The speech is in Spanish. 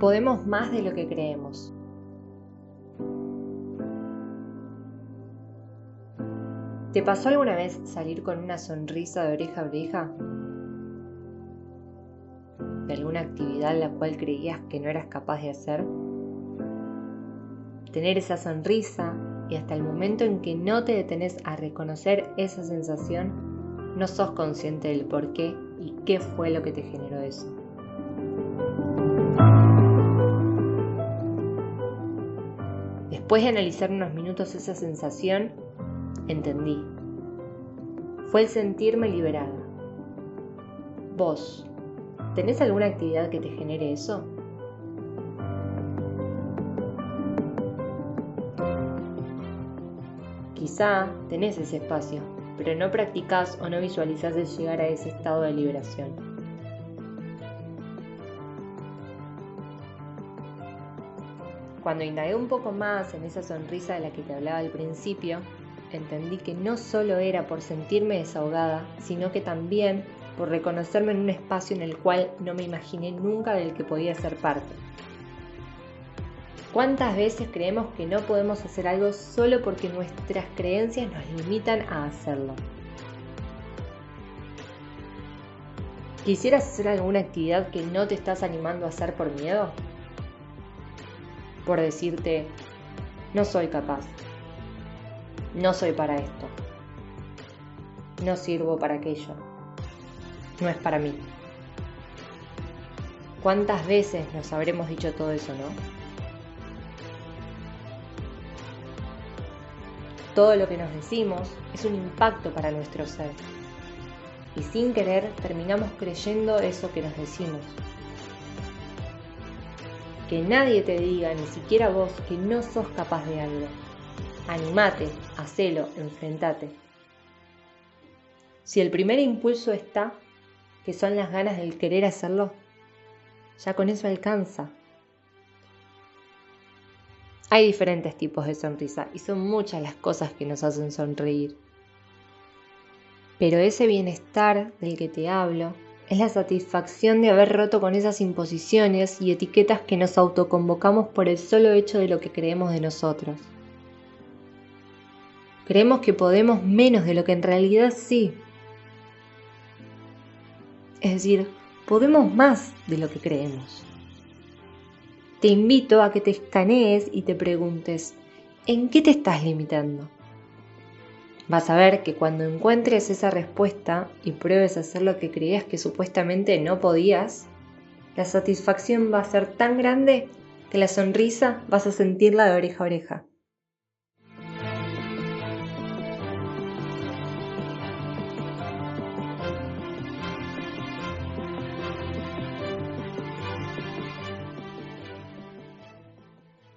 Podemos más de lo que creemos. ¿Te pasó alguna vez salir con una sonrisa de oreja a oreja? ¿De alguna actividad la cual creías que no eras capaz de hacer? Tener esa sonrisa y hasta el momento en que no te detenés a reconocer esa sensación, no sos consciente del por qué y qué fue lo que te generó eso. Después de analizar unos minutos esa sensación, entendí. Fue el sentirme liberada. Vos, ¿tenés alguna actividad que te genere eso? Quizá tenés ese espacio, pero no practicás o no visualizás el llegar a ese estado de liberación. Cuando indagué un poco más en esa sonrisa de la que te hablaba al principio, entendí que no solo era por sentirme desahogada, sino que también por reconocerme en un espacio en el cual no me imaginé nunca del que podía ser parte. ¿Cuántas veces creemos que no podemos hacer algo solo porque nuestras creencias nos limitan a hacerlo? ¿Quisieras hacer alguna actividad que no te estás animando a hacer por miedo? Por decirte, no soy capaz, no soy para esto, no sirvo para aquello, no es para mí. ¿Cuántas veces nos habremos dicho todo eso, no? Todo lo que nos decimos es un impacto para nuestro ser. Y sin querer terminamos creyendo eso que nos decimos. Que nadie te diga, ni siquiera vos, que no sos capaz de algo. Animate, hacelo, enfrentate. Si el primer impulso está, que son las ganas del querer hacerlo, ya con eso alcanza. Hay diferentes tipos de sonrisa y son muchas las cosas que nos hacen sonreír. Pero ese bienestar del que te hablo es la satisfacción de haber roto con esas imposiciones y etiquetas que nos autoconvocamos por el solo hecho de lo que creemos de nosotros. Creemos que podemos menos de lo que en realidad sí. Es decir, podemos más de lo que creemos te invito a que te escanees y te preguntes, ¿en qué te estás limitando? Vas a ver que cuando encuentres esa respuesta y pruebes a hacer lo que creías que supuestamente no podías, la satisfacción va a ser tan grande que la sonrisa vas a sentirla de oreja a oreja.